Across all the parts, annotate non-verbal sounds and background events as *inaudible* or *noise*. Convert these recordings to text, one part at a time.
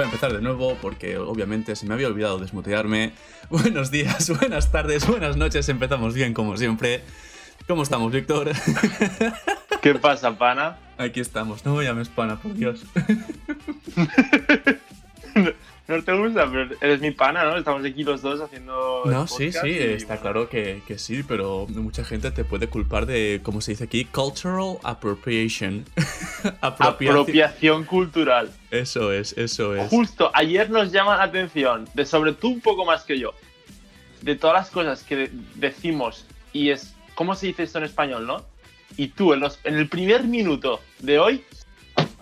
Voy a empezar de nuevo porque obviamente se me había olvidado desmutearme. *laughs* Buenos días, buenas tardes, buenas noches. Empezamos bien como siempre. ¿Cómo estamos, Víctor? *laughs* ¿Qué pasa, pana? Aquí estamos. No me llames pana, por Dios. *laughs* no te gusta, pero eres mi pana, ¿no? Estamos aquí los dos haciendo. No, sí, sí, está claro que, que, sí, pero mucha gente te puede culpar de, como se dice aquí, cultural appropriation. *laughs* Apropiación cultural. Eso es, eso es. Justo, ayer nos llama la atención, de sobre tú un poco más que yo, de todas las cosas que decimos y es. ¿Cómo se dice esto en español, no? Y tú, en, los, en el primer minuto de hoy,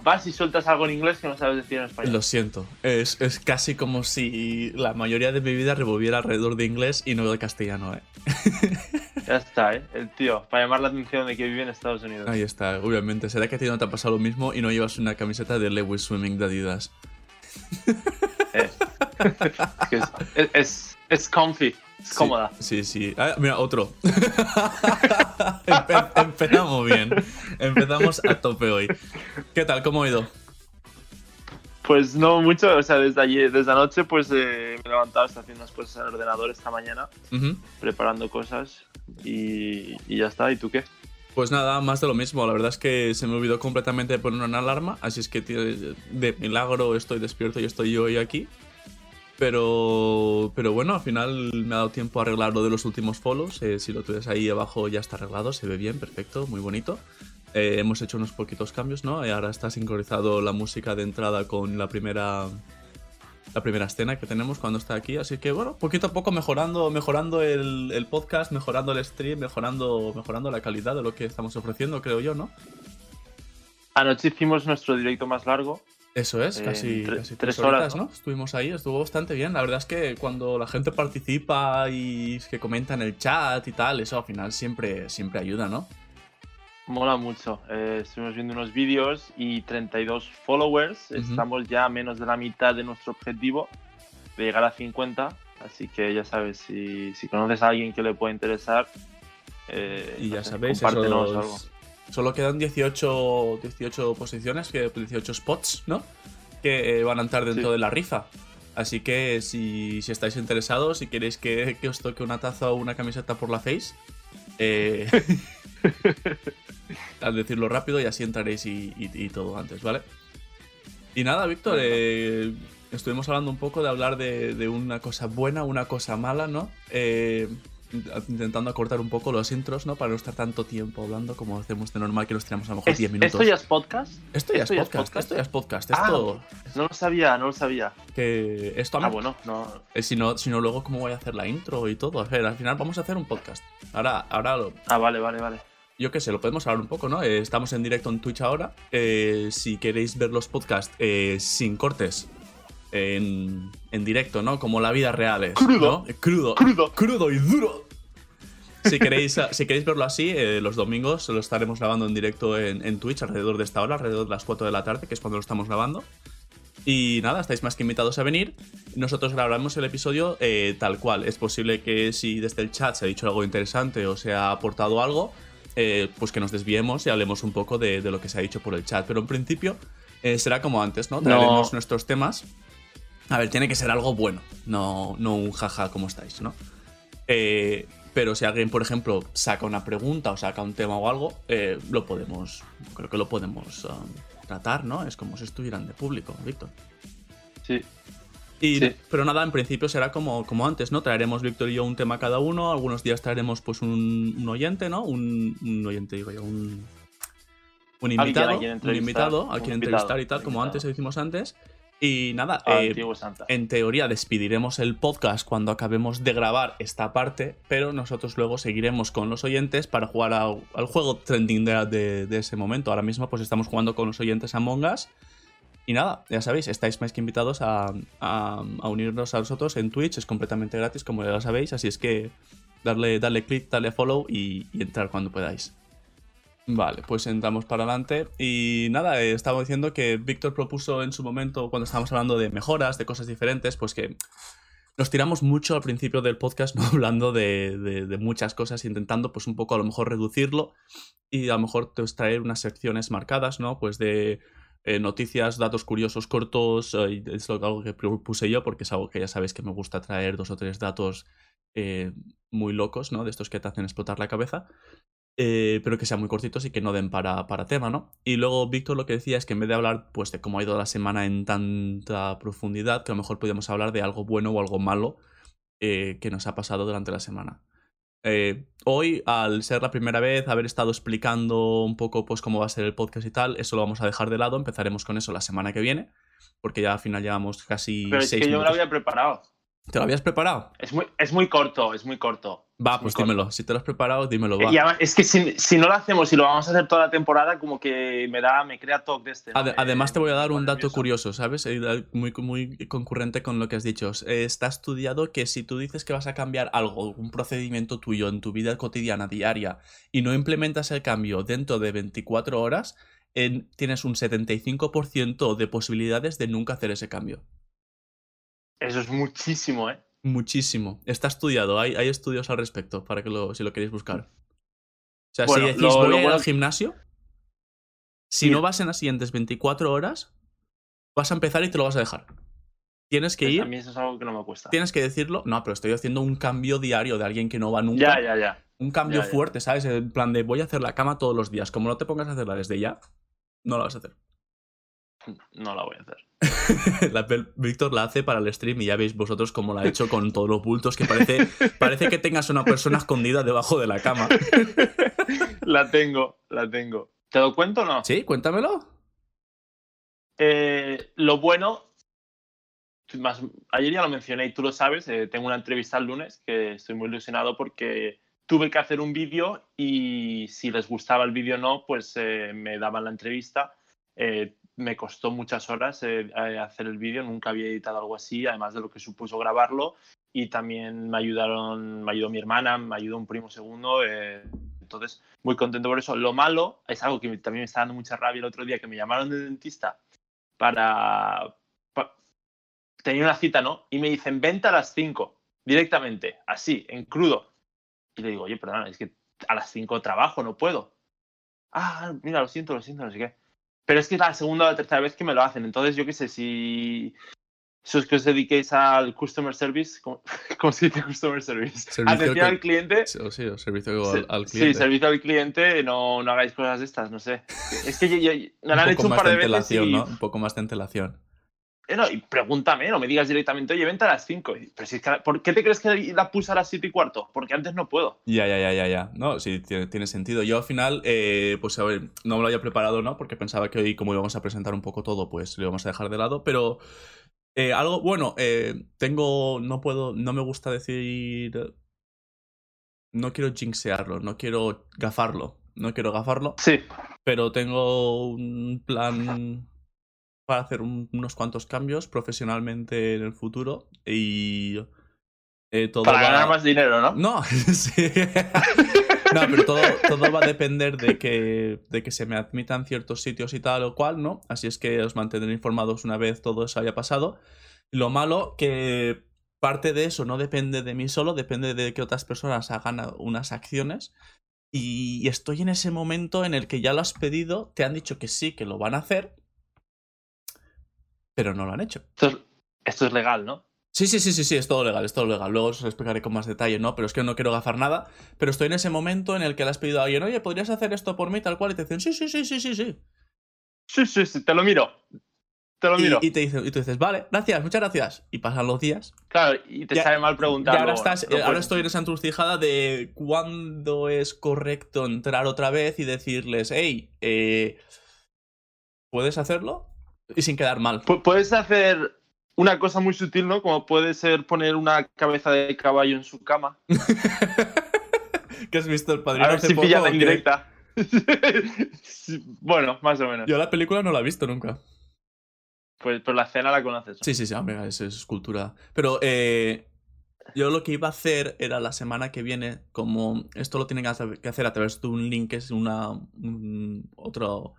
vas y sueltas algo en inglés que no sabes decir en español. Lo siento. Es, es, casi como si la mayoría de mi vida revolviera alrededor de inglés y no de castellano, ¿eh? *laughs* Ya está, ¿eh? El tío, para llamar la atención de que vive en Estados Unidos. Ahí está, obviamente. ¿Será que a ti no te ha pasado lo mismo y no llevas una camiseta de Lewis Swimming de Adidas? Eh. *laughs* es, es, es comfy. Es cómoda. Sí, sí. Ah, mira, otro. *laughs* empezamos bien. Empezamos a tope hoy. ¿Qué tal? ¿Cómo ha ido? Pues no mucho, o sea, desde ayer, desde anoche, pues eh, me he levantado, estoy haciendo unas cosas en el ordenador esta mañana, preparando cosas y, y, ya está. ¿Y tú qué? Pues nada, más de lo mismo. La verdad es que se me olvidó completamente poner una alarma, así es que de milagro estoy despierto y estoy yo hoy aquí. Pero, pero bueno, al final me ha dado tiempo a arreglar lo de los últimos follows. Eh, si lo tienes ahí abajo ya está arreglado, se ve bien, perfecto, muy bonito. Eh, hemos hecho unos poquitos cambios, ¿no? Y ahora está sincronizado la música de entrada con la primera la primera escena que tenemos cuando está aquí. Así que bueno, poquito a poco mejorando, mejorando el, el, podcast, mejorando el stream, mejorando, mejorando la calidad de lo que estamos ofreciendo, creo yo, ¿no? Anoche hicimos nuestro directo más largo. Eso es, casi, tres, horas, ¿no? Estuvimos ahí, estuvo bastante bien. La verdad es que cuando la gente participa y que comenta en el chat y tal, eso al final siempre, siempre ayuda, ¿no? Mola mucho. Eh, estuvimos viendo unos vídeos y 32 followers. Estamos ya a menos de la mitad de nuestro objetivo de llegar a 50. Así que ya sabes, si, si conoces a alguien que le pueda interesar, eh, y ya sabéis, compártenos algo Solo quedan 18, 18 posiciones, 18 spots, ¿no? Que eh, van a entrar dentro de la rifa. Así que si, si, estáis interesados, si queréis que, que, os toque una taza o una camiseta por la face, eh, *laughs* al decirlo rápido y así entraréis y, y, todo antes, ¿vale? Y nada, Víctor, eh, estuvimos hablando un poco de hablar de, de, una cosa buena, una cosa mala, ¿no? Eh, intentando acortar un poco los intros, ¿no? Para no estar tanto tiempo hablando como hacemos de normal, que nos tiramos a lo mejor 10 minutos. ¿Esto ya es podcast? Esto ya, es, podcast, esto ya es podcast. Esto... Ah, no lo sabía, no lo sabía. Que esto Ah, bueno, no. Eh, si, no, si no, luego, ¿cómo voy a hacer la intro y todo? A ver, al final vamos a hacer un podcast. Ahora, ahora lo... Ah, vale, vale, vale. Yo qué sé, lo podemos hablar un poco, ¿no? Eh, estamos en directo en Twitch ahora. Eh, si queréis ver los podcasts sin cortes, en, en, directo, ¿no? Como la vida real es. Crudo. ¿no? Crudo. Crudo. Crudo y duro. Si queréis, *laughs* si queréis verlo así, eh, los domingos lo estaremos grabando en directo en, en, Twitch alrededor de esta hora, alrededor de las 4 de la tarde, que es cuando lo estamos grabando. Y nada, estáis más que invitados a venir. Nosotros grabaremos el episodio eh, tal cual. Es posible que si desde el chat se ha dicho algo interesante o se ha aportado algo, eh, pues que nos desviemos y hablemos un poco de, de, lo que se ha dicho por el chat. Pero en principio será como antes, ¿no? Traeremos nuestros temas a ver, tiene que ser algo bueno, no, no un jaja como estáis, ¿no? Eh, pero si alguien, por ejemplo, saca una pregunta o saca un tema o algo, eh, lo podemos, creo que lo podemos um, tratar, ¿no? Es como si estuvieran de público, Víctor. Sí. Y, Pero nada, en principio será como, como antes, ¿no? Traeremos Víctor y yo un tema cada uno, algunos días traeremos pues un, un oyente, ¿no? Un, un, oyente, digo yo, un, un invitado, un invitado a quien entrevistar y tal, como antes lo hicimos antes. Y nada, ah, eh, en teoría despediremos el podcast cuando acabemos de grabar esta parte, pero nosotros luego seguiremos con los oyentes para jugar al juego trending de, de, ese momento. Ahora mismo pues estamos jugando con los oyentes a Mongas. Y nada, ya sabéis, estáis más que invitados a, a, a, unirnos a nosotros en Twitch, es completamente gratis como ya lo sabéis, así es que darle, darle click, darle follow y, y entrar cuando podáis. Vale, pues entramos para adelante. Y nada, eh, estaba diciendo que Víctor propuso en su momento, cuando estábamos hablando de mejoras, de cosas diferentes, pues que nos tiramos mucho al principio del podcast, *laughs* ¿no? Hablando de, de, muchas cosas, intentando pues un poco a lo mejor reducirlo y a lo mejor traer unas secciones marcadas, ¿no? Pues de eh, noticias, datos curiosos cortos, eh, es algo que puse yo porque es algo que ya sabéis que me gusta traer dos o tres datos eh, muy locos, ¿no? De estos que te hacen explotar la cabeza. Pero que sean muy cortitos y que no den para, para tema, ¿no? Y luego Víctor lo que decía es que en vez de hablar pues de cómo ha ido la semana en tanta profundidad, que a lo mejor podríamos hablar de algo bueno o algo malo que nos ha pasado durante la semana. Eh, hoy, al ser la primera vez, haber estado explicando un poco pues, cómo va a ser el podcast y tal, eso lo vamos a dejar de lado. Empezaremos con eso la semana que viene, porque ya al final llevamos casi. Pero es que yo me lo había preparado. ¿Te lo habías preparado? Es muy, es muy corto, es muy corto. Va, pues dímelo. Si te lo has preparado, dímelo. Va. es que si, no lo hacemos y lo vamos a hacer toda la temporada, como que me da, me crea toque de este. además, te voy a dar un dato curioso, ¿sabes? Eh, muy, muy concurrente con lo que has dicho. Está estudiado que si tú dices que vas a cambiar algo, un procedimiento tuyo en tu vida cotidiana, diaria, y no implementas el cambio dentro de 24 horas, tienes un 75% de posibilidades de nunca hacer ese cambio. Eso es muchísimo, ¿eh? Muchísimo. Está estudiado, hay, hay estudios al respecto para que lo, si lo queréis buscar. O sea, si decís voy a ir al gimnasio, si no vas en las siguientes 24 horas, vas a empezar y te lo vas a dejar. Tienes que ir. A mí eso es algo que no me cuesta. Tienes que decirlo. No, pero estoy haciendo un cambio diario de alguien que no va nunca. Ya, ya, ya. Un cambio fuerte, ¿sabes? En plan de voy a hacer la cama todos los días. Como no te pongas a hacerla desde ya, no la vas a hacer. *laughs* No la voy a hacer. *laughs* la, Víctor la hace para el stream y ya veis vosotros cómo la ha hecho con todos los bultos que parece, parece que tengas una persona escondida debajo de la cama. *laughs* la tengo, la tengo. ¿Te lo cuento o no? Sí, cuéntamelo. Eh, lo bueno, más, ayer ya lo mencioné y tú lo sabes, eh, tengo una entrevista el lunes que estoy muy ilusionado porque tuve que hacer un vídeo y si les gustaba el vídeo o no, pues eh, me daban la entrevista me costó muchas horas eh, eh, hacer el vídeo, nunca había editado algo así, además de lo que supuso grabarlo. Y también me ayudaron, me ayudó mi hermana, me ayudó un primo segundo. Eh, entonces, muy contento por eso. Lo malo es algo que también me está dando mucha rabia el otro día, que me llamaron de dentista para, tenía una cita, ¿no? Y me dicen, venta a las 5, directamente, así, en crudo. Y le digo, oye, perdona, es que a las 5 trabajo, no puedo. Ah, mira, lo siento, lo siento, no sé qué. Pero es que es la segunda o la tercera vez que me lo hacen. Entonces, yo qué sé, si es que os dediquéis al customer service, ¿cómo, *laughs* se dice customer service? Atención al cliente. Sí, sí, servicio al, cliente. Sí, servicio al cliente, no, no hagáis cosas de estas, no sé. Es que yo, me lo han hecho un par de, veces. Y... ¿no? Un poco más de antelación. Eh, no, y pregúntame, no me digas directamente, oye, vente a las 5. Pero si ¿Por qué te crees que la puse a las 7 y cuarto? Porque antes no puedo. Ya, ya, ya, ya, ya. No, sí, tiene, sentido. Yo al final, eh, pues a ver, no me lo había preparado, ¿no? Porque pensaba que hoy, como íbamos a presentar un poco todo, pues lo íbamos a dejar de lado. Pero eh, algo, bueno, tengo, no puedo, no me gusta decir... No quiero jinxearlo, no quiero gafarlo. No quiero gafarlo. Sí. Pero tengo un plan para hacer unos cuantos cambios profesionalmente en el futuro y eh, todo para ganar más dinero, ¿no? No, *laughs* sí. *laughs* no, pero todo, todo, va a depender de que, de que se me admitan ciertos sitios y tal o cual, ¿no? Así es que os mantendré informados una vez todo eso haya pasado. Lo malo que parte de eso no depende de mí solo, depende de que otras personas hagan unas acciones. Y estoy en ese momento en el que ya lo has pedido, te han dicho que sí, que lo van a hacer, pero no lo han hecho. Esto es, legal, ¿no? Sí, sí, sí, sí, sí, es todo legal, es todo legal. Luego os explicaré con más detalle, ¿no? Pero es que no quiero gafar nada. Pero estoy en ese momento en el que le has pedido a alguien, oye, ¿podrías hacer esto por mí tal cual? Y te dicen, sí, sí, sí, sí, sí, sí. Sí, sí, sí, te lo miro. Te lo miro. Y, te dice, y tú dices, vale, gracias, muchas gracias. Y pasan los días. Claro, y te sale mal preguntar. Y ahora, estás, ahora estoy en esa encrucijada de cuándo es correcto entrar otra vez y decirles, hey, eh, ¿puedes hacerlo? Y sin quedar mal. puedes hacer una cosa muy sutil, ¿no? Como puede ser poner una cabeza de caballo en su cama. *laughs* ¿Qué has visto el padrino? A ver si pilla la indirecta. *laughs* bueno, más o menos. Yo la película no la he visto nunca. Pues, pero la escena la conoces. Sí, sí, sí, hombre, es, es cultura. Pero eh, yo lo que iba a hacer era la semana que viene, como esto lo tienen que hacer a través de un link que es una. otro.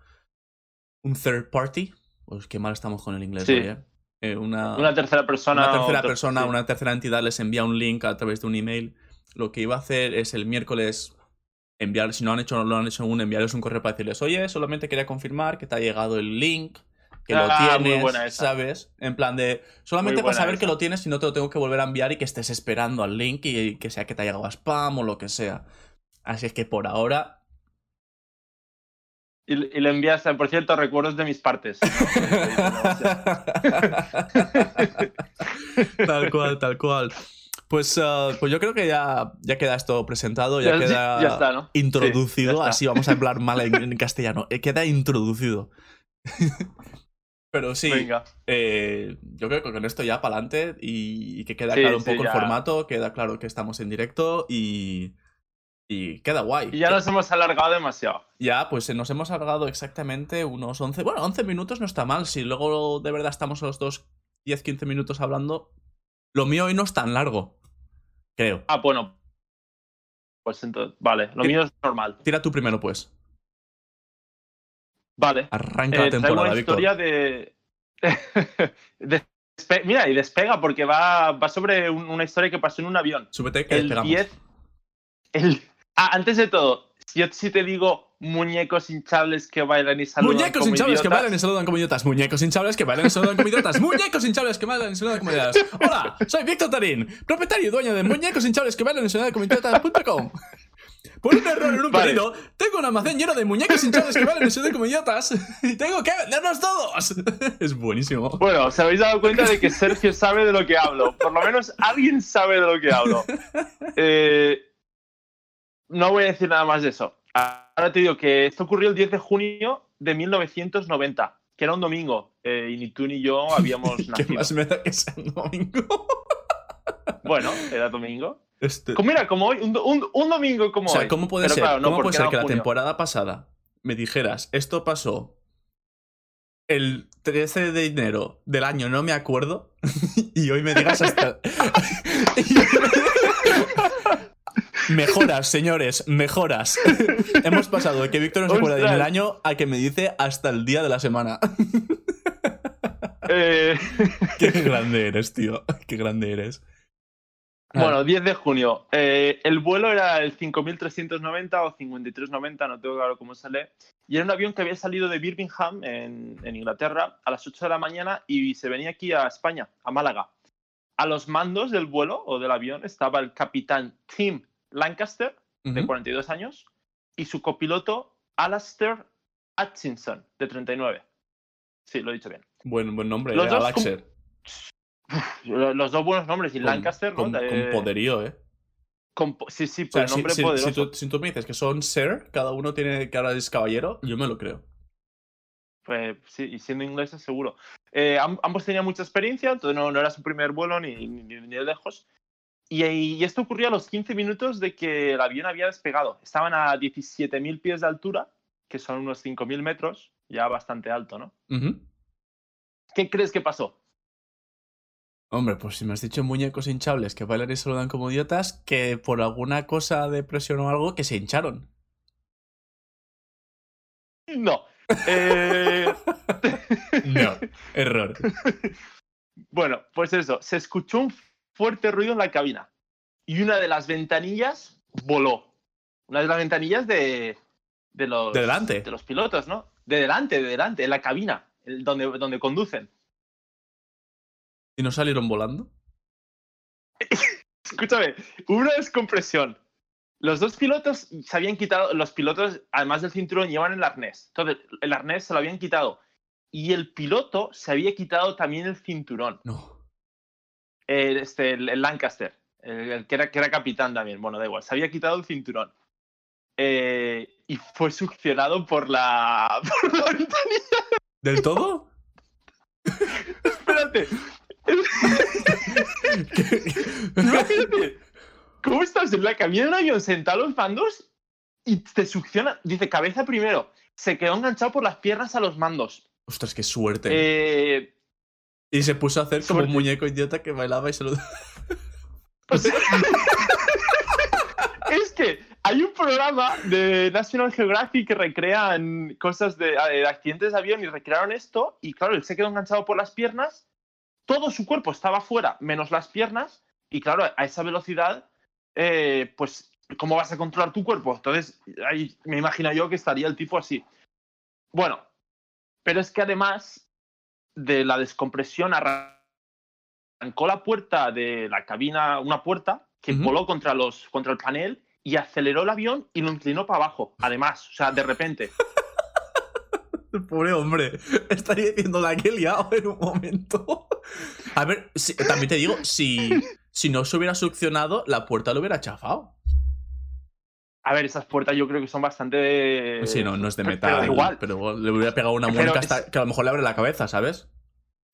un third party, pues qué mal estamos con el inglés, eh, una, tercera persona. Una tercera persona, una tercera entidad les envía un link a través de un email. Lo que iba a hacer es el miércoles enviar, si no han hecho, no lo han hecho aún, enviarles un correo para decirles, oye, solamente quería confirmar que te ha llegado el link que lo Ah, muy tienes. ¿sabes? En plan de, solamente para saber que lo tienes y no te lo tengo que volver a enviar y que estés esperando al link y que sea que te haya llegado a spam o lo que sea. Así es que por ahora... Y, y le envías, por cierto, recuerdos de mis partes. *laughs* tal cual, tal cual. Pues, ah, pues yo creo que ya, ya queda esto presentado, ya, Ya- queda ya está, ¿no? introducido, Sí, ya así vamos a hablar mal en, en *laughs* castellano. Eh, queda introducido. *laughs* Pero sí, eh, yo creo que con esto ya para adelante y, y que queda Sí, claro un sí, poco el formato, queda claro que estamos en directo y, y queda guay. Y ya nos hemos alargado demasiado. Ya, pues eh, nos hemos alargado exactamente unos 11. Bueno, 11 minutos no está mal. Si luego de verdad estamos los dos 10-15 minutos hablando, lo mío hoy no es tan largo. Creo. Ah, bueno. Pues entonces, vale, lo mío es normal. Tira tú primero, pues. Vale. Arranca Eh, la temporada, una historia de... *laughs* Mira, y despega porque va, va sobre un- una historia que pasó en un avión. Súbete que El despegamos. 10... El... Ah, antes de todo, yo si te digo muñecos hinchables que bailan y saludan Muñecos como hinchables que bailan y saludan como idiotas. Muñecos hinchables que bailan y saludan como idiotas. Muñecos hinchables que bailan y saludan como idiotas. Hola, soy Víctor Tarín, propietario y dueño de muñecos hinchables que bailan y saludan como idiotas.com. Por un error en un Vale. pedido, tengo un almacén lleno de muñecos hinchables que bailan y saludan como idiotas. Y tengo que venderlos todos. Es buenísimo. Bueno, os habéis dado cuenta de que Sergio sabe de lo que hablo. Por lo menos alguien sabe de lo que hablo. Eh, no voy a decir nada más de eso. Ahora te digo que esto ocurrió el 10 de junio de 1990, que era un domingo, eh, y ni tú ni yo *laughs* habíamos ¿Qué nacido. más me da que sea un domingo? *laughs* Bueno, era domingo. Este- Como, mira, como hoy, un, do- un- un domingo como O sea, hoy. ¿cómo puede Pero ser, claro, no, ¿cómo puede ser que la temporada pasada me dijeras, esto pasó el 13 de enero del año, no me acuerdo, *laughs* y hoy me digas hasta... Mejoras, señores, mejoras. *laughs* Hemos pasado de que Víctor no se acuerda del Ostras. año a que me dice hasta el día de la semana. Eh, *laughs* Qué grande eres, tío. Qué grande eres. Bueno, 10 de junio. Eh, el vuelo era el 5390 o 5390, no tengo claro cómo sale. Y era un avión que había salido de Birmingham, en, en Inglaterra, a las 8 de la mañana y se venía aquí a España, a Málaga. A los mandos del vuelo o del avión estaba el capitán Tim Lancaster, de Ujú. 42 años, y su copiloto Alastair Hutchinson, de 39. Sí, lo he dicho bien. Buen, buen nombre, Los eh, dos Alaxer. Los dos buenos nombres, y Con- Lancaster, ¿no? con, De- con poderío, ¿eh? con sí, sí, O por sea, el si, nombre si- poderoso. si tú, si tú me dices que son Sir, cada uno tiene que ahora es caballero, yo me lo creo. Pues sí, y siendo ingleses seguro. Eh, am- ambos tenían mucha experiencia, entonces no, no era su primer vuelo ni, ni, ni de lejos. Y, y esto ocurrió a los 15 minutos de que el avión había despegado. Estaban a 17.000 pies de altura, que son unos 5.000 metros, ya bastante alto, ¿no? ¿Qué crees que pasó? Hombre, pues si me has dicho muñecos hinchables que bailan y saludan como idiotas, que por alguna cosa de presión o algo que se hincharon. No. Eh, *laughs* No, error. *laughs* bueno, pues eso, se escuchó un fuerte ruido en la cabina y una de las ventanillas voló. Una de las ventanillas de, de los, ¿De delante? de los pilotos, ¿no? De delante, de delante, en la cabina, el- donde, donde conducen. ¿Y no salieron volando? *laughs* Escúchame, hubo una descompresión. Los dos pilotos se habían quitado, los pilotos, además del cinturón, llevan el arnés. Entonces, el arnés se lo habían quitado. Y el piloto se había quitado también el cinturón. No. El, este, el, el Lancaster, el, que, era, que era capitán también, bueno, da igual, se había quitado el cinturón. Eh, y fue succionado por la, *laughs* por la ventanilla. ¿Del todo? Espérate, *laughs* imagínate, ¿cómo estás en la cabina de un avión sentado los mandos y te succiona? Dice, cabeza primero, se quedó enganchado por las piernas a los mandos. Ostras, qué suerte. Eh, y se puso a hacer como un muñeco idiota que bailaba y saludaba. O sea, *laughs* es que hay un programa de National Geographic que recrean cosas de, de accidentes de avión y recrearon esto. Y claro, él se quedó enganchado por las piernas. Todo su cuerpo estaba fuera, menos las piernas. Y claro, a esa velocidad, eh, pues, ¿cómo vas a controlar tu cuerpo? Entonces, ahí me imagino yo que estaría el tipo así. Bueno, pero es que además de la descompresión arrancó la puerta de la cabina, una puerta que voló contra, los, contra el panel y aceleró el avión y lo inclinó para abajo. Además, o sea, de repente. *laughs* Pobre hombre. Estaría diciendo la que he liado en un momento. A ver, si- también te digo, si, si no se hubiera succionado, la puerta lo hubiera chafado. A ver, esas puertas yo creo que son bastante. Sí, no, no es de metal. Pero igual. Pero le hubiera pegado una es- hasta que a lo mejor le abre la cabeza, ¿sabes?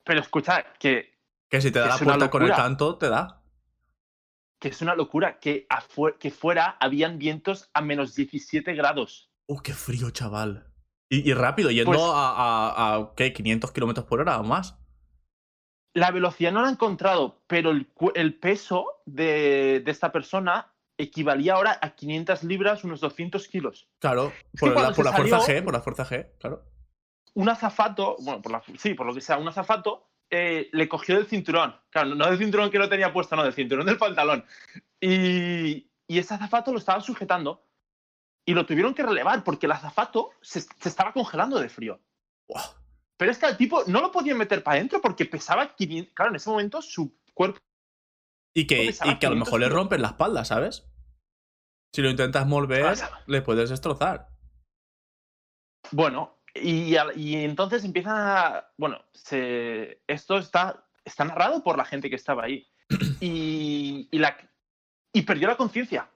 Pero escucha, que, Que si te da la puerta con el canto, te da. que es una locura. Que, que fuera habían vientos a menos 17 grados. Uh, qué frío, chaval. Y, y rápido, yendo Pues- a, a, a, ¿qué? 500 kilómetros por hora o más. La velocidad no la he encontrado, pero el, el peso de, de esta persona equivalía ahora a 500 libras, unos 200 kilos. Claro, por, la, por fuerza G, por la fuerza G, claro. un azafato, bueno, por la, sí, por lo que sea, un azafato eh, le cogió del cinturón. Claro, no del cinturón que no tenía puesto, no, del cinturón del pantalón. Y, y ese azafato lo estaba sujetando y lo tuvieron que relevar porque el azafato se, se estaba congelando de frío. Pero es que al tipo no lo podían meter para adentro porque pesaba 500. Claro, en ese momento su cuerpo. Y que, y que a lo 500 mejor le rompen la espalda, ¿sabes? Si lo intentas mover, le puedes destrozar. Bueno, y, y entonces empiezan a. Bueno, se, esto está, está narrado por la gente que estaba ahí. *clears throat* Y, y, la, y perdió la conciencia.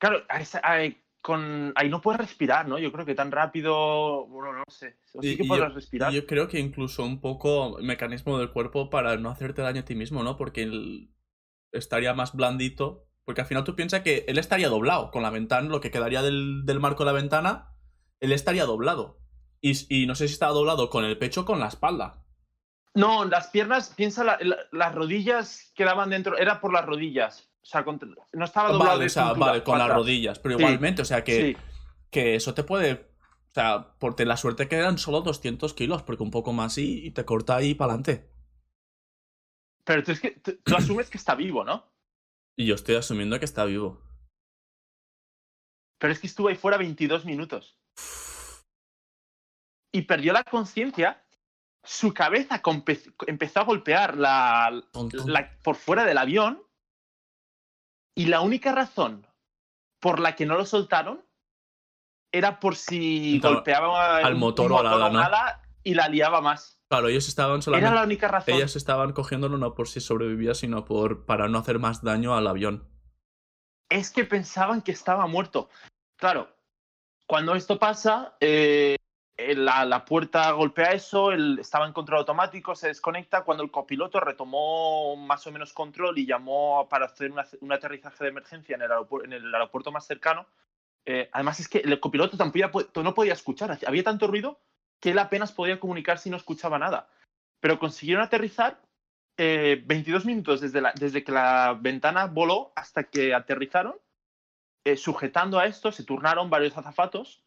Claro, a esa- a- con, ahí no puedes respirar, ¿no? Yo creo que tan rápido. Bueno, no sé. O sí que y podrás yo- respirar. yo creo que incluso un poco mecanismo del cuerpo para no hacerte daño a ti mismo, ¿no? Porque él estaría más blandito. Porque al final tú piensas que él estaría doblado con la ventana, lo que quedaría del, del marco de la ventana, él estaría doblado. Y, y no sé si estaba doblado con el pecho o con la espalda. No, las piernas, piensa, la- la- las rodillas quedaban dentro. Era por las rodillas. O sea, no estaba doblado. Vale, de o sea, cintura vale, con las rodillas. Pero Sí. igualmente, o sea que, Sí. que eso te puede. O sea, por la suerte que eran solo 200 kilos, porque un poco más y, y te corta ahí para adelante. Pero tú, es que, tú, tú asumes que está vivo, ¿no? Y yo estoy asumiendo que está vivo. Pero es que estuvo ahí fuera 22 minutos. Y perdió la conciencia. Su cabeza empezó a golpear la, la- por fuera del avión. Y la única razón por la que no lo soltaron era por si golpeaba al motor o ¿no? ala y la liaba más. Claro, ellos estaban solamente. Era la única razón. Ellas estaban cogiéndolo no por si sobrevivía, sino por para no hacer más daño al avión. es que pensaban que estaba muerto. Claro, cuando esto pasa, eh, la, la puerta golpea eso, él estaba en control automático, se desconecta. Cuando el copiloto retomó más o menos control y llamó para hacer una- un aterrizaje de emergencia en el, en el aeropuerto más cercano, eh, además es que el copiloto tampoco no podía escuchar, había tanto ruido que él apenas podía comunicarse y no escuchaba nada. Pero consiguieron aterrizar eh, 22 minutos desde, desde que la ventana voló hasta que aterrizaron, eh, sujetando a esto, se turnaron varios azafatos.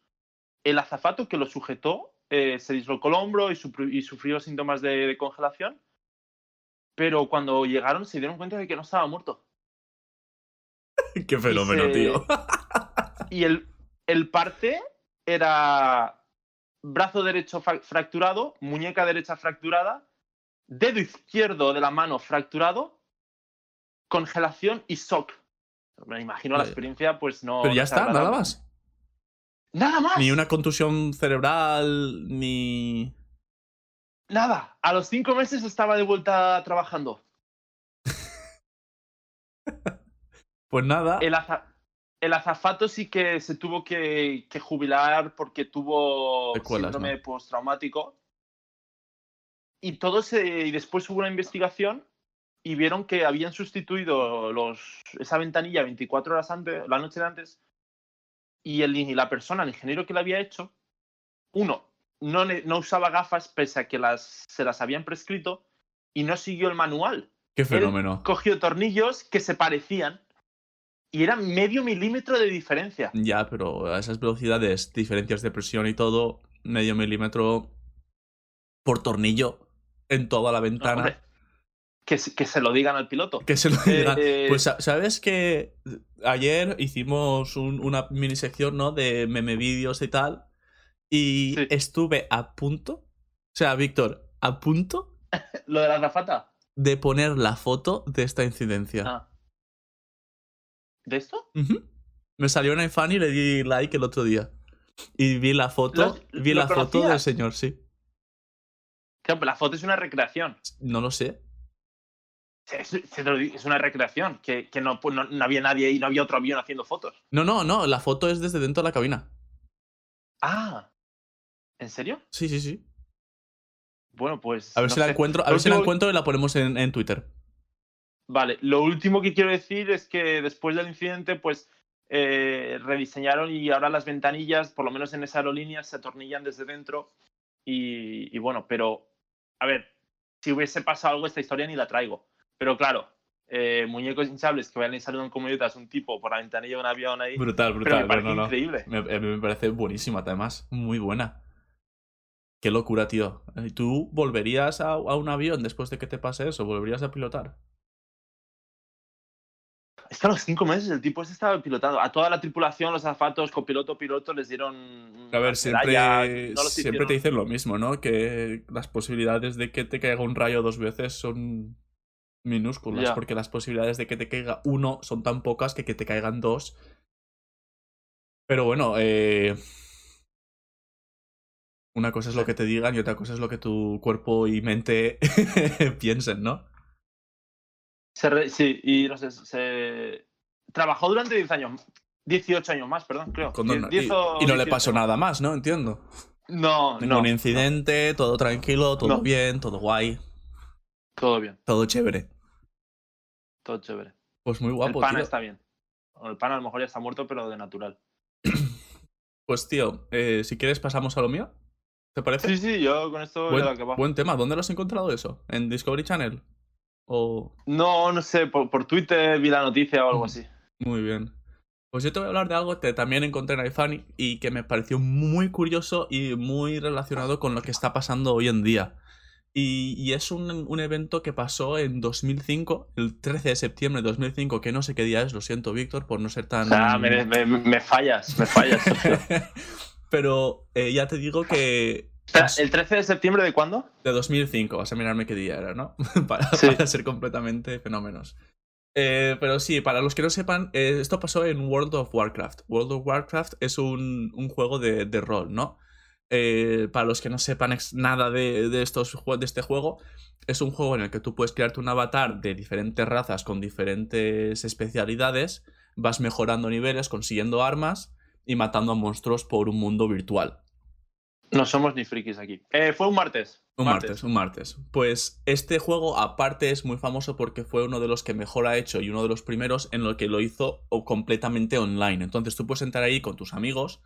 El azafato que lo sujetó eh, se dislocó el hombro y, sufrió síntomas de, de congelación, pero cuando llegaron se dieron cuenta de que no estaba muerto. *laughs* Qué fenómeno, se- tío. *laughs* Y el, el parte era brazo derecho fracturado, muñeca derecha fracturada, dedo izquierdo de la mano fracturado, congelación y shock. Me imagino la Vaya. experiencia, pues no. Pero ya está, nada más. Nada más. Ni una contusión cerebral, ni. Nada. A los cinco meses estaba de vuelta trabajando. *laughs* Pues nada. El, aza- el azafato sí que se tuvo que, que jubilar porque tuvo síndrome ¿no? postraumático. Y todo se, y después hubo una investigación y vieron que habían sustituido los, esa ventanilla 24 horas antes, la noche de antes, y, el, y la persona, el ingeniero que la había hecho, uno, no, no usaba gafas pese a que las, se las habían prescrito y no siguió el manual Qué fenómeno. cogió tornillos que se parecían y era medio milímetro de diferencia. Ya, pero a esas velocidades, diferencias de presión y todo, medio milímetro por tornillo en toda la ventana. Que, se- que se lo digan al piloto. Que se lo digan. Eh, Pues sa- sabes que ayer hicimos un- una mini sección, ¿no? De meme vídeos y tal. Y Sí. estuve a punto O sea, Víctor, a punto *laughs* ¿Lo de la gafata? de poner la foto de esta incidencia. Ah. ¿De esto? Me salió en iFan y le di like el otro día. Y vi la foto, ¿Lo- vi la foto del señor, sí. Claro, pero la foto es una recreación. No lo sé. Es, una recreación. Que, que no, pues no, no había nadie ahí, no había otro avión haciendo fotos. No, no, no, la foto es desde dentro de la cabina. Ah. ¿En serio? Sí, sí, sí. Bueno, pues. A ver no si la encuentro, a Lo ver si la encuentro y la ponemos en, en Twitter. Vale, lo último que quiero decir es que después del incidente, pues eh, rediseñaron y ahora las ventanillas, por lo menos en esa aerolínea, se atornillan desde dentro. Y, y bueno, pero, a ver, si hubiese pasado algo, esta historia ni la traigo. Pero claro, eh, muñecos hinchables que vayan y saludan como idiotas un tipo por la ventanilla de un avión ahí. Brutal, pero me brutal. parece no, no, no. increíble. Me, parece buenísima, además. Muy buena. Qué locura, tío. ¿Y ¿Tú volverías a, a un avión después de que te pase eso? ¿Volverías a pilotar? Es que a los cinco meses el tipo este estaba pilotando. A toda la tripulación, los azafatos, copiloto, piloto, les dieron. A ver, siempre, no siempre te dicen lo mismo, ¿no? Que las posibilidades de que te caiga un rayo dos veces son minúsculas, porque las posibilidades de que te caiga uno son tan pocas que que te caigan dos. Pero bueno, eh, una cosa es lo que te digan y otra cosa es lo que tu cuerpo y mente *laughs* piensen, ¿no? Se re- sí, y no sé, se trabajó durante 10 años, 18 años más, perdón, creo. Cuando no- 10 y, o y no le 18. pasó nada más, ¿no? Entiendo. No, Ningún no, incidente, todo tranquilo, todo No. bien, todo guay, todo bien, todo chévere. todo chévere. Pues muy el guapo, pana tío. está bien. El pana a lo mejor ya está muerto, pero de natural. *clears throat* Pues tío, eh, si quieres pasamos a lo mío. ¿Te parece? Sí, sí, yo con esto buen, que va. buen tema. ¿Dónde lo has encontrado eso? ¿En Discovery Channel? O... No, no sé, por, por Twitter vi la noticia o algo Mm. así. Muy bien. Pues yo te voy a hablar de algo que también encontré en iFunny y que me pareció muy curioso y muy relacionado con lo que está pasando hoy en día. Y, y es un, un evento que pasó en 2005, el 13 de septiembre de 2005, que no sé qué día es, lo siento Víctor por no ser tan... Sea, me, me- me fallas, me fallas. *laughs* Pero eh, ya te digo que... Espera, ¿El 13 de septiembre de cuándo? De 2005, vas a mirarme qué día era, ¿no? *laughs* para, Sí. para ser completamente fenómenos. Eh, pero sí, para los que no sepan, eh, esto pasó en World of Warcraft. World of Warcraft es un, un juego de, de rol, ¿no? Eh, para los que no sepan nada de, de estos, de este juego, es un juego en el que tú puedes crearte un avatar de diferentes razas con diferentes especialidades, vas mejorando niveles, consiguiendo armas y matando a monstruos por un mundo virtual. No somos ni frikis aquí. Eh, fue un martes. Un martes. un martes. Pues este juego, aparte, es muy famoso porque fue uno de los que mejor ha hecho y uno de los primeros en lo que lo hizo completamente online. Entonces tú puedes entrar ahí con tus amigos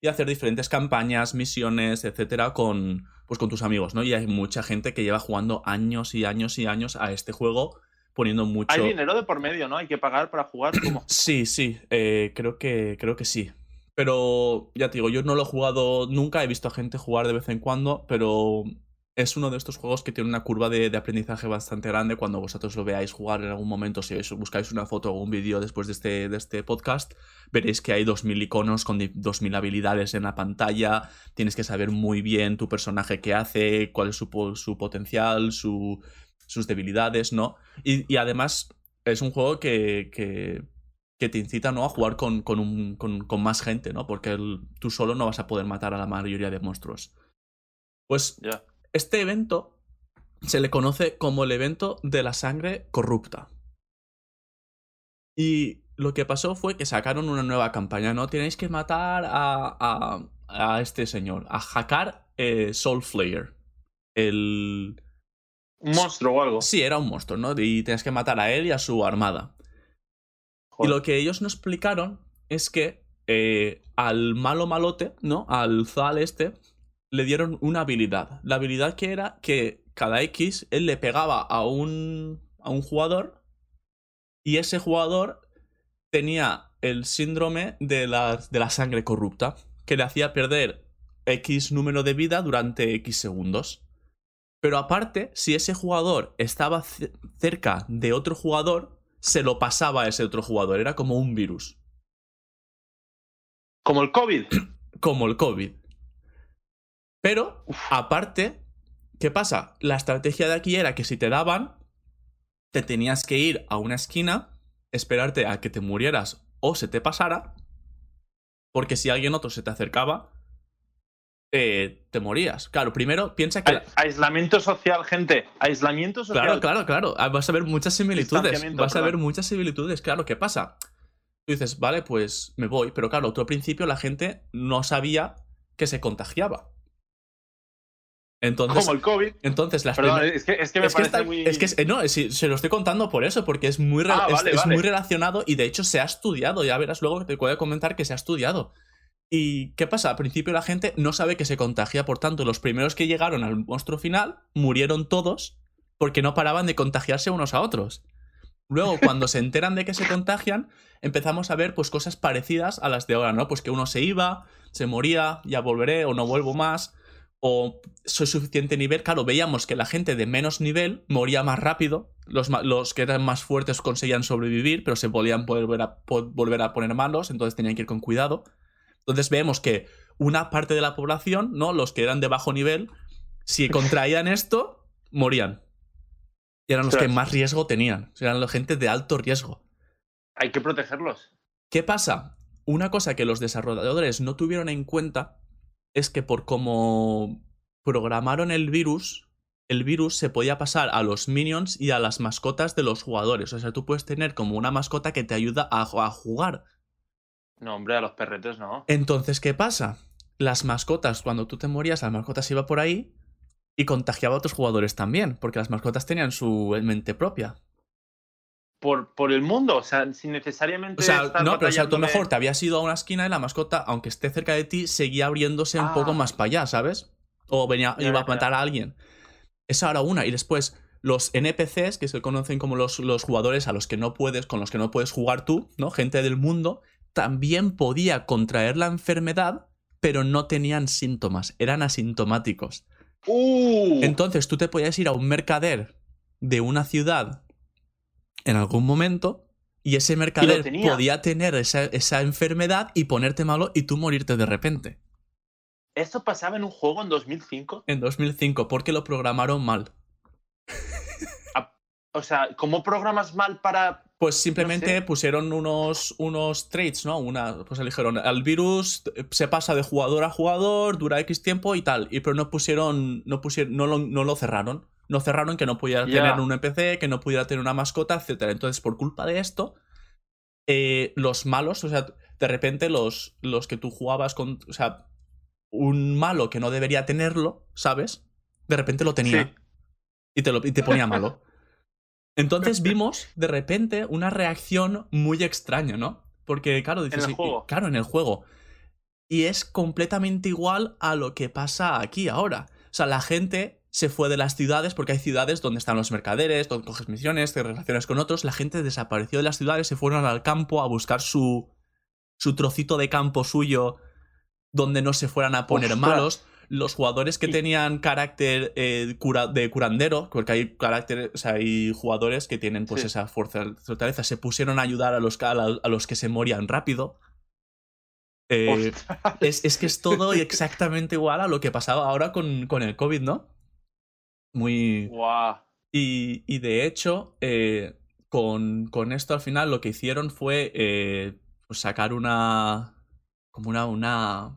y hacer diferentes campañas, misiones, etcétera, con, pues, con tus amigos, ¿no? Y hay mucha gente que lleva jugando años y años y años a este juego, poniendo mucho. Hay dinero de por medio, ¿no? Hay que pagar para jugar. como *clears throat* Sí, sí, eh, creo, que, creo que sí. Pero ya te digo, yo no lo he jugado nunca, he visto a gente jugar de vez en cuando, pero es uno de estos juegos que tiene una curva de, de aprendizaje bastante grande. Cuando vosotros lo veáis jugar en algún momento, si buscáis una foto o un vídeo después de este, de este podcast, veréis que hay 2.000 iconos con di- 2.000 habilidades en la pantalla. Tienes que saber muy bien tu personaje qué hace, cuál es su, su potencial, su- sus debilidades, ¿no? Y, y además es un juego que, que, que te incita ¿no? a jugar con, con, un- con- con más gente, ¿no? Porque tú solo no vas a poder matar a la mayoría de monstruos. Pues. Este evento se le conoce como el evento de la sangre corrupta. Y lo que pasó fue que sacaron una nueva campaña, ¿no? Tenéis que matar a, a, a este señor, a Hakar eh, Soulflayer. El... Un monstruo o algo. Sí, era un monstruo, ¿no? Y tenías que matar a él y a su armada. Y lo que ellos nos explicaron es que eh, al malo malote, ¿no? Al Zal este, le dieron una habilidad. La habilidad que era que cada X él le pegaba a un, a un jugador y ese jugador tenía el síndrome de la, de la sangre corrupta, que le hacía perder X número de vida durante X segundos. Pero aparte, si ese jugador estaba ce- cerca de otro jugador, se lo pasaba a ese otro jugador. Era como un virus. Como el COVID. Como el COVID. Pero, aparte, ¿Qué pasa? La estrategia de aquí era que si te daban, te tenías que ir a una esquina, esperarte a que te murieras o se te pasara, porque si alguien otro se te acercaba, eh, te morías. Claro, primero piensa que... Aislamiento social, gente. Aislamiento social. Claro, claro, claro. Ah, Vas a ver muchas similitudes. Vas a ver perdón. muchas similitudes. Claro, ¿qué pasa? Tú dices, vale, pues me voy. Pero claro, tú al principio la gente no sabía que se contagiaba. Entonces, Como el COVID. entonces las Perdón, es que, es que me es que, parece está- muy. es que es- eh, no, se lo estoy contando por eso, porque es muy, Ah, vale, vale. muy relacionado y de hecho se ha estudiado. Ya verás luego te voy a comentar que se ha estudiado. ¿Y qué pasa? Al principio la gente no sabe que se contagia, por tanto, los primeros que llegaron al monstruo final murieron todos porque no paraban de contagiarse unos a otros. Luego, cuando se enteran de que se contagian, empezamos a ver pues cosas parecidas a las de ahora, ¿no? Pues que uno se iba, se moría, ya volveré o no vuelvo más, o soy suficiente nivel. Claro, veíamos que la gente de menos nivel moría más rápido, los, los que eran más fuertes conseguían sobrevivir, pero se podían volver a, volver a poner malos, entonces tenían que ir con cuidado. Entonces vemos que una parte de la población, ¿no? Los que eran de bajo nivel, si *laughs* contraían esto, morían. Y eran los que más riesgo tenían. Eran la gente de alto riesgo. Hay que protegerlos. ¿Qué pasa? Una cosa que los desarrolladores no tuvieron en cuenta es que por cómo programaron el virus, el virus se podía pasar a los minions y a las mascotas de los jugadores. O sea, tú puedes tener como una mascota que te ayuda a, a jugar. No, hombre, a los perretes no. Entonces, ¿qué pasa? Las mascotas, cuando tú te morías, la mascota se iba por ahí y contagiaba a otros jugadores también, porque las mascotas tenían su mente propia. Por, por el mundo, o sea, sin necesariamente. O sea, estar no, pero o sea, tú mejor te habías ido a una esquina y la mascota, aunque esté cerca de ti, seguía abriéndose un Ah. poco más para allá, ¿sabes? O venía, Ya, iba a matar a alguien. Esa era una. Y después, los NPCs, que se conocen como los, los jugadores a los que no puedes, con los que no puedes jugar tú, ¿no? Gente del mundo, también podía contraer la enfermedad, pero no tenían síntomas, eran asintomáticos. ¡Uh! Entonces tú te podías ir a un mercader de una ciudad en algún momento y ese mercader podía tener esa, esa enfermedad y ponerte malo y tú morirte de repente. ¿Esto pasaba en un juego en 2005? En 2005, porque lo programaron mal. *laughs* O sea, ¿cómo programas mal para. Pues simplemente sé. pusieron unos, unos traits, ¿no? Una, pues eligieron, el virus se pasa de jugador a jugador, dura X tiempo y tal. Y pero no pusieron, no pusieron, no lo, no lo cerraron. No cerraron que no pudiera tener un NPC, que no pudiera tener una mascota, etcétera. Entonces, por culpa de esto, eh, los malos, o sea, de repente los, los que tú jugabas con, o sea, un malo que no debería tenerlo, ¿sabes? De repente lo tenía Sí. y, te lo, y te ponía malo. Entonces *laughs* vimos de repente una reacción muy extraña, ¿no? Porque, claro, dices, el y- y- juego. claro, en el juego. Y es completamente igual a lo que pasa aquí ahora. O sea, la gente se fue de las ciudades porque hay ciudades donde están los mercaderes, donde coges misiones, te relacionas con otros. La gente desapareció de las ciudades, se fueron al campo a buscar su, su trocito de campo suyo donde no se fueran a poner Ostras. malos. Los jugadores que tenían carácter eh, cura- de curandero, porque hay carácter, o sea, hay jugadores que tienen pues Sí. esa fuerza, fortaleza, se pusieron a ayudar a los, a la- a los que se morían rápido. Eh, es, es que es todo *laughs* exactamente igual a lo que pasaba ahora con, con el COVID, ¿no? Muy... Guau. Y, y de hecho, eh, con, con esto al final lo que hicieron fue eh, pues sacar una... como una... una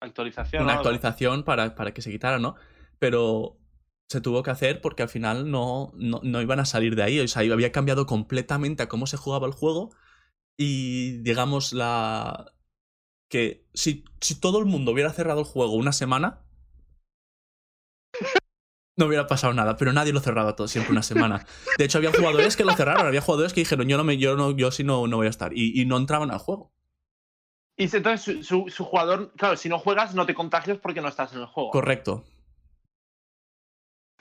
Actualización. una actualización para, para que se quitara, ¿no? Pero se tuvo que hacer porque al final no, no, no iban a salir de ahí. O sea, había cambiado completamente a cómo se jugaba el juego. Y digamos la. que si, si todo el mundo hubiera cerrado el juego una semana. No hubiera pasado nada, pero nadie lo cerraba todo, siempre una semana. De hecho, había jugadores que lo cerraron, había jugadores que dijeron, yo no me, yo no, yo sí no, no voy a estar. Y, y no entraban al juego. Y entonces su, su- su jugador, claro, si no juegas no te contagias porque no estás en el juego. Correcto.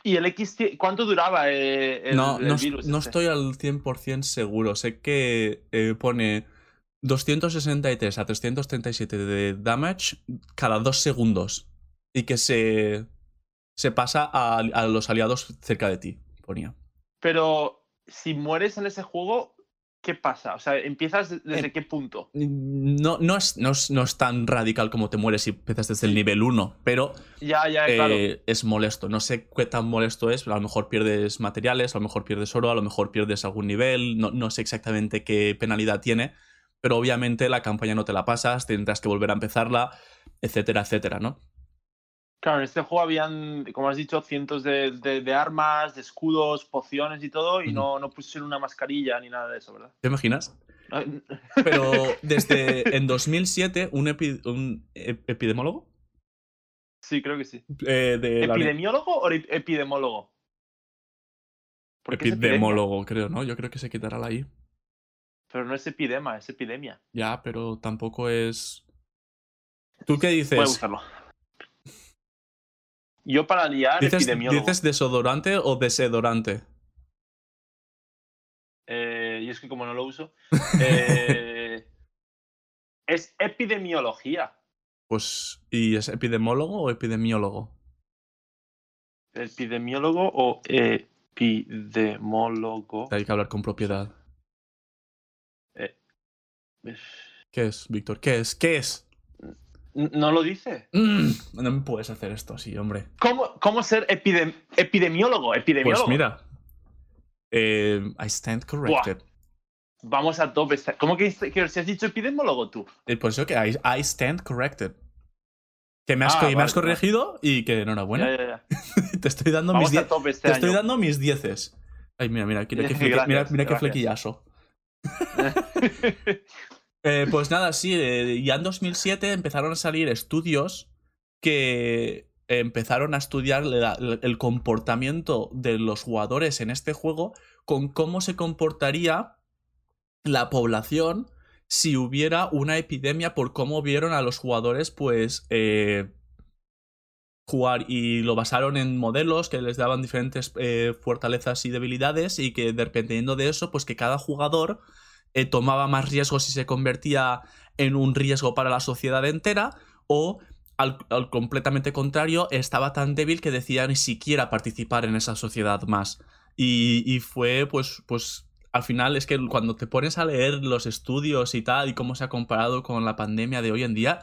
¿Y el X, cuánto duraba eh, el, no, el no, virus? no este? estoy al 100% seguro. Sé que eh, pone 263 a 337 de damage cada dos segundos. Y que se, se pasa a, a los aliados cerca de ti, ponía. Pero si mueres en ese juego, ¿qué pasa? O sea, ¿empiezas de- desde Eh, qué punto? No, no, es, no, es, no es tan radical como te mueres si empiezas desde el nivel 1, pero Ya, ya, claro. eh, es molesto. No sé qué tan molesto es, pero a lo mejor pierdes materiales, a lo mejor pierdes oro, a lo mejor pierdes algún nivel, no, no sé exactamente qué penalidad tiene, pero obviamente la campaña no te la pasas, tendrás que volver a empezarla, etcétera, etcétera, ¿no? Claro, en este juego habían, como has dicho, cientos de, de- de armas, de escudos, pociones y todo, y Ujú. no, no pusieron una mascarilla ni nada de eso, ¿verdad? ¿Te imaginas? *laughs* Pero desde en 2007, un, epi- un ep- epidemólogo Sí, creo que sí. eh, de la uni- ¿Epidemiólogo o ep- epidemólogo? Epidemólogo, creo, ¿no? Yo creo que se quitará la I. pero no es epidema, es epidemia. Ya, pero tampoco es. ¿Tú qué Voy a dices? buscarlo. Yo para liar, ¿Dices, epidemiólogo. ¿Dices desodorante o desodorante? Eh, y es que como no lo uso. *laughs* eh, es epidemiología. Pues, ¿y es epidemólogo o epidemiólogo? Epidemiólogo o epidemólogo. Hay que hablar con propiedad. Eh, ¿Qué es, Víctor? ¿Qué es? ¿Qué es? No lo dice. Mm, no me puedes hacer esto así, hombre. ¿Cómo, cómo ser epidem- epidemiólogo? Epidemiólogo. Pues mira. eh, I stand corrected. Vamos a tope. ¿Cómo que, que si has dicho epidemiólogo tú? Eh, Pues yo que I, I stand corrected. Que me has, Ah, que me vale, has corregido y que enhorabuena. Ya, ya, ya. *laughs* Te estoy dando Vamos mis a tope este Te estoy dando mis dieces. Ay, mira, mira, mira, qué, *laughs* flequi- mira, mira qué flequillazo. Eh, pues nada, sí, eh, ya en 2007 empezaron a salir estudios que empezaron a estudiar el comportamiento de los jugadores en este juego con cómo se comportaría la población si hubiera una epidemia por cómo vieron a los jugadores pues eh, jugar. Y lo basaron en modelos que les daban diferentes fortalezas y debilidades y que dependiendo de eso pues que cada jugador eh, tomaba más riesgos y se convertía en un riesgo para la sociedad entera o al, al completamente contrario estaba tan débil que decía ni siquiera participar en esa sociedad más y, y fue pues pues al final es que cuando te pones a leer los estudios y tal y cómo se ha comparado con la pandemia de hoy en día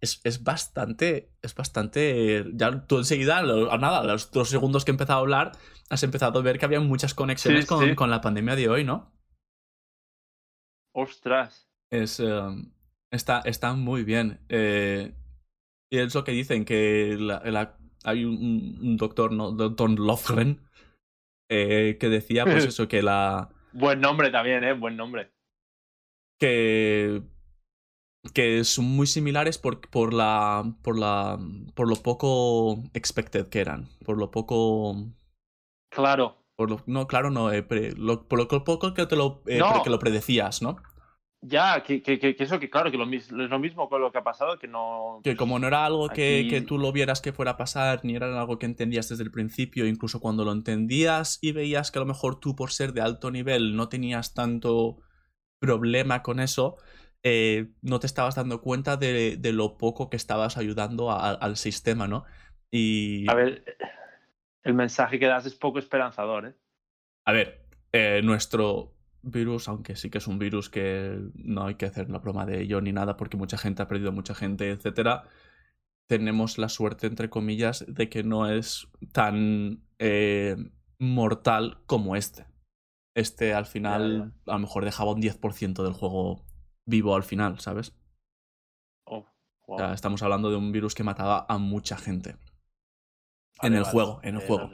es, es bastante es bastante ya tú enseguida a nada los dos segundos que he empezado a hablar has empezado a ver que había muchas conexiones Sí, con, sí. con la pandemia de hoy no Ostras. es eh, está, está muy bien. eh, y es lo que dicen, que la- la- hay un, un doctor, ¿no? Doctor Lofgren, eh, que decía pues *laughs* eso, que la. Buen nombre también, ¿eh? Buen nombre. que. que son muy similares por, por la. por la. por lo poco expected que eran. Por lo poco. Claro. Por lo, no, claro, no, eh, pre- lo- por lo poco que te lo, eh, No. que lo predecías, ¿no? Ya, que, que, que, que eso, que claro, que lo, es lo mismo con lo que ha pasado, que no. Que como no era algo que, Aquí- que tú lo vieras que fuera a pasar, ni era algo que entendías desde el principio, incluso cuando lo entendías y veías que a lo mejor tú por ser de alto nivel no tenías tanto problema con eso, eh, no te estabas dando cuenta de, de lo poco que estabas ayudando a- al sistema, ¿no? Y... A ver, el mensaje que das es poco esperanzador, ¿eh? A ver, eh, nuestro virus, aunque sí que es un virus que no hay que hacer la broma de ello ni nada, porque mucha gente ha perdido mucha gente, etcétera, tenemos la suerte, entre comillas, de que no es tan eh, mortal como este. Este al final a lo mejor dejaba un 10% del juego vivo al final, ¿sabes? Oh, wow. O sea, estamos hablando de un virus que mataba a mucha gente. En el juego, en el Eh, juego.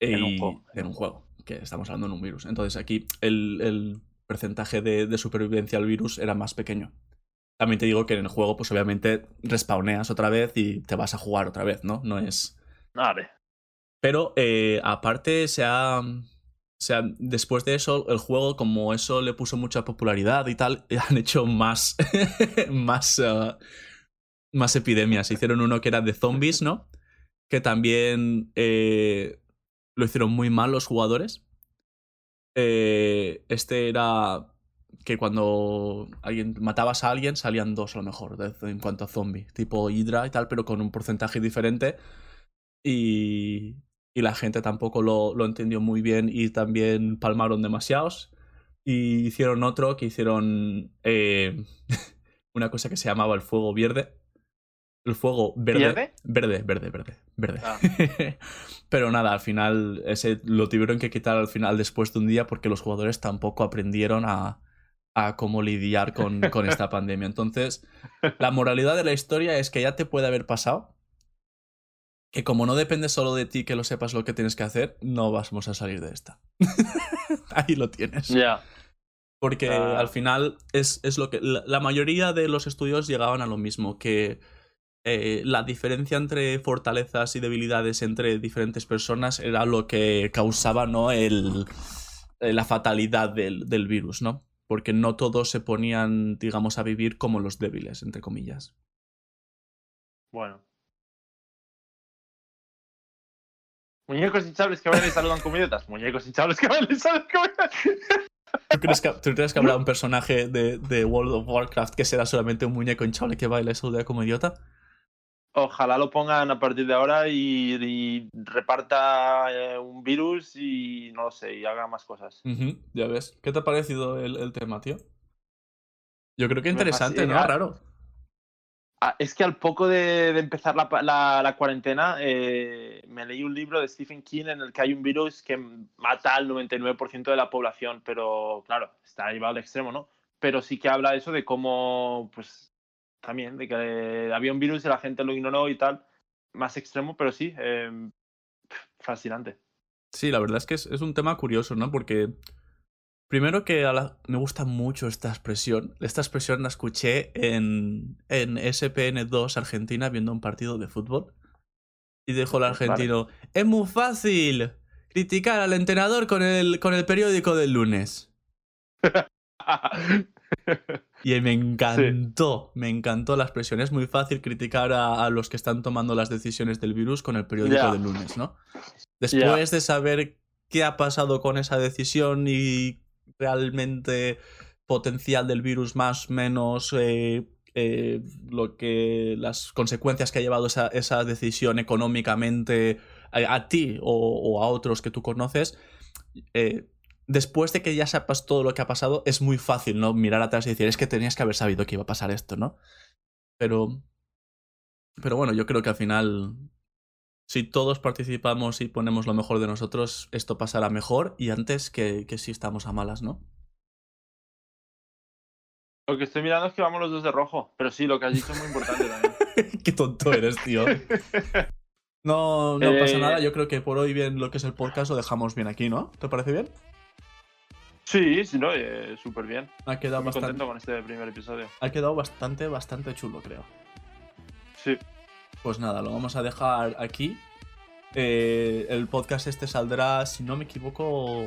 En un juego, en un juego. Que estamos hablando en un virus. Entonces aquí el, el porcentaje de, de supervivencia al virus era más pequeño. También te digo que en el juego, pues obviamente respawneas otra vez y te vas a jugar otra vez, ¿no? No es. Vale. Pero eh, aparte se ha. se ha- después de eso, el juego, como eso le puso mucha popularidad y tal, *laughs* han hecho más. *laughs* más. eh, más epidemias. Hicieron uno que era de zombies, ¿no? Que también eh, lo hicieron muy mal los jugadores. Eh, este era que cuando alguien matabas a alguien salían dos a lo mejor de- en cuanto a zombie, tipo Hydra y tal, pero con un porcentaje diferente. Y, y la gente tampoco lo, lo entendió muy bien y también palmaron demasiados. Y hicieron otro que hicieron eh, *laughs* una cosa que se llamaba el fuego verde. El fuego verde. ¿Pierde? Verde, verde, verde, verde. Ah. *laughs* Pero nada, al final ese lo tuvieron que quitar al final después de un día porque los jugadores tampoco aprendieron a, a cómo lidiar con, con esta *laughs* pandemia. Entonces, la moralidad de la historia es que ya te puede haber pasado que como no depende solo de ti que lo sepas lo que tienes que hacer, no vamos a salir de esta. *laughs* Ahí lo tienes. Ya. Porque Ah. al final es, es lo que. La, la mayoría de los estudios llegaban a lo mismo, que eh, la diferencia entre fortalezas y debilidades entre diferentes personas era lo que causaba, ¿no? El, eh, la fatalidad del, del virus, ¿no? Porque no todos se ponían, digamos, a vivir como los débiles, entre comillas. Bueno. Muñecos hinchables que bailan y saludan como idiotas. Muñecos hinchables que bailan y saludan como idiotas. ¿Tú crees que, ¿tú crees que habrá un personaje de, de World of Warcraft que será solamente un muñeco hinchable que baila y saluda como idiota? Ojalá lo pongan a partir de ahora y, y reparta eh, un virus y no lo sé, y haga más cosas. Ya ves. ¿Qué te ha parecido el, el tema, tío? Yo creo que interesante, ¿no? Raro. Ah, es que al poco de, de empezar la, pa- la- la cuarentena, eh, me leí un libro de Stephen King en el que hay un virus que mata al 99% de la población, pero claro, está llevado al extremo, ¿no? Pero sí que habla eso de cómo, pues, también, de que había un virus y la gente lo ignoró y tal, más extremo, pero sí, eh, fascinante. Sí, la verdad es que es, es un tema curioso, ¿no? Porque primero que a la- me gusta mucho esta expresión. Esta expresión la escuché en, en SPN2 Argentina viendo un partido de fútbol. Y dijo el Vale. argentino, es muy fácil criticar al entrenador con el, con el periódico del lunes. *laughs* Y me encantó, me encantó la expresión. Es muy fácil criticar a, a los que están tomando las decisiones del virus con el periódico Ya. del lunes, ¿no? Después de saber qué ha pasado con esa decisión y realmente potencial del virus más menos eh, eh, lo que las consecuencias que ha llevado esa, esa decisión económicamente a, a ti o, o a otros que tú conoces, eh, después de que ya sepas todo lo que ha pasado, es muy fácil, ¿no? Mirar atrás y decir, es que tenías que haber sabido que iba a pasar esto, ¿no? Pero. Pero bueno, yo creo que al final. Si todos participamos y ponemos lo mejor de nosotros, esto pasará mejor y antes que, que si estamos a malas, ¿no? Lo que estoy mirando es que vamos los dos de rojo, pero sí, lo que has dicho es muy importante también. *laughs* Qué tonto eres, tío. *laughs* No, no Eh, pasa nada. Yo creo que por hoy bien lo que es el podcast lo dejamos bien aquí, ¿no? ¿Te parece bien? Sí, sí, no, eh, súper bien. Ha quedado Muy bastante, contento con este primer episodio. ha quedado bastante, bastante chulo, creo. Sí. Pues nada, lo vamos a dejar aquí. Eh, el podcast este saldrá, si no me equivoco,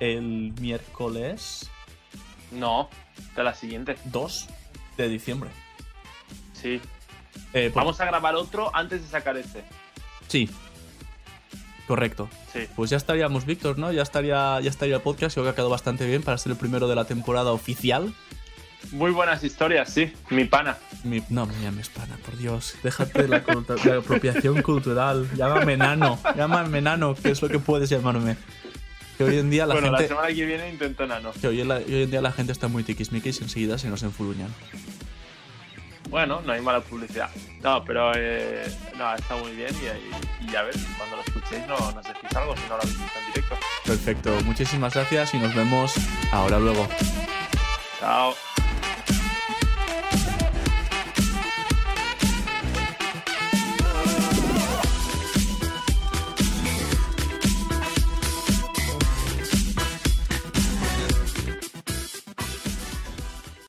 el miércoles No, de la siguiente. 2 de diciembre. Sí. Eh, pues- Vamos a grabar otro antes de sacar este. Sí. Correcto. Sí. Pues ya estaríamos, Víctor, ¿no? Ya estaría, ya estaría el podcast. Creo que ha quedado bastante bien para ser el primero de la temporada oficial. Muy buenas historias, sí. Mi pana. Mi- no me llames pana, por Dios. Déjate la, la apropiación cultural. Llámame nano. Llámame nano, que es lo que puedes llamarme. Que hoy en día la bueno, la gente. semana que viene intento nano. Que hoy en, la- hoy en día la gente está muy tiquismiquis y enseguida se nos enfuluñan. Bueno, no hay mala publicidad. No, pero eh, no, está muy bien y, y a ver, cuando lo escuchéis no nos decís algo si no lo habéis visto en directo. Perfecto. Muchísimas gracias y nos vemos ahora luego. Chao.